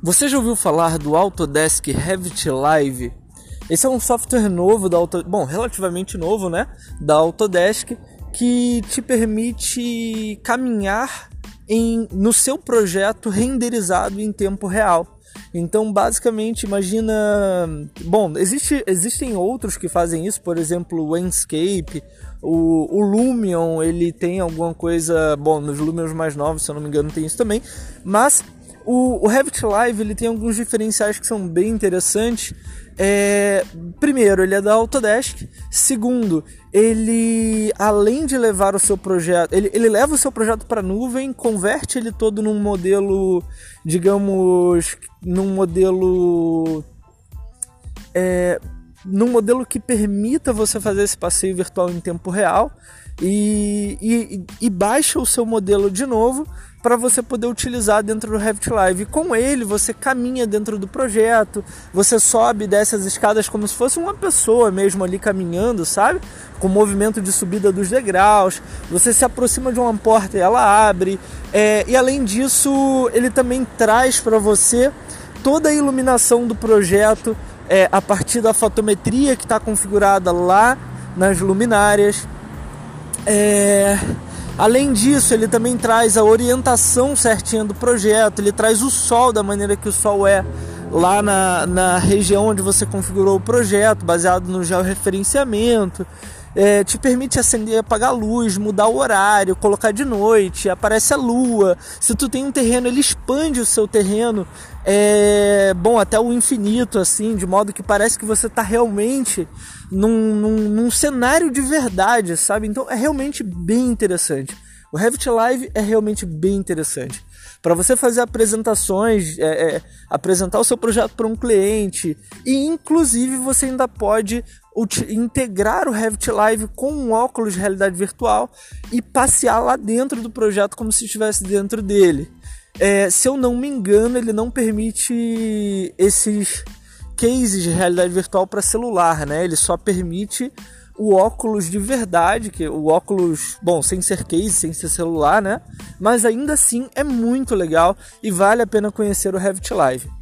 Você já ouviu falar do Autodesk Revit Live? Esse é um software novo da Auto... bom, relativamente novo, né, da Autodesk, que te permite caminhar em, no seu projeto renderizado em tempo real. Então, basicamente, imagina. Bom, existe, existem outros que fazem isso, por exemplo, o Enscape, o, o Lumion, ele tem alguma coisa. Bom, nos Lumions mais novos, se eu não me engano, tem isso também. Mas o, o Revit Live ele tem alguns diferenciais que são bem interessantes. É, primeiro, ele é da Autodesk. Segundo, ele além de levar o seu projeto, ele, ele leva o seu projeto para nuvem, converte ele todo num modelo, digamos, num modelo é, num modelo que permita você fazer esse passeio virtual em tempo real e, e, e baixa o seu modelo de novo para você poder utilizar dentro do Revit Live. Com ele, você caminha dentro do projeto, você sobe e desce as escadas como se fosse uma pessoa mesmo ali caminhando, sabe? Com movimento de subida dos degraus. Você se aproxima de uma porta e ela abre. É, e além disso, ele também traz para você toda a iluminação do projeto é, a partir da fotometria que está configurada lá nas luminárias. É, além disso, ele também traz a orientação certinha do projeto, ele traz o sol da maneira que o sol é lá na, na região onde você configurou o projeto, baseado no georreferenciamento é, te permite acender apagar a luz, mudar o horário, colocar de noite, aparece a lua. Se tu tem um terreno, ele expande o seu terreno, é, bom, até o infinito, assim, de modo que parece que você está realmente num, num, num cenário de verdade, sabe? Então é realmente bem interessante. O Revit Live é realmente bem interessante. Para você fazer apresentações, é, é, apresentar o seu projeto para um cliente e, inclusive, você ainda pode integrar o Revit Live com um óculos de realidade virtual e passear lá dentro do projeto como se estivesse dentro dele. É, se eu não me engano, ele não permite esses cases de realidade virtual para celular, né? Ele só permite o óculos de verdade, que o óculos, bom, sem ser case, sem ser celular, né? Mas ainda assim é muito legal e vale a pena conhecer o Revit Live.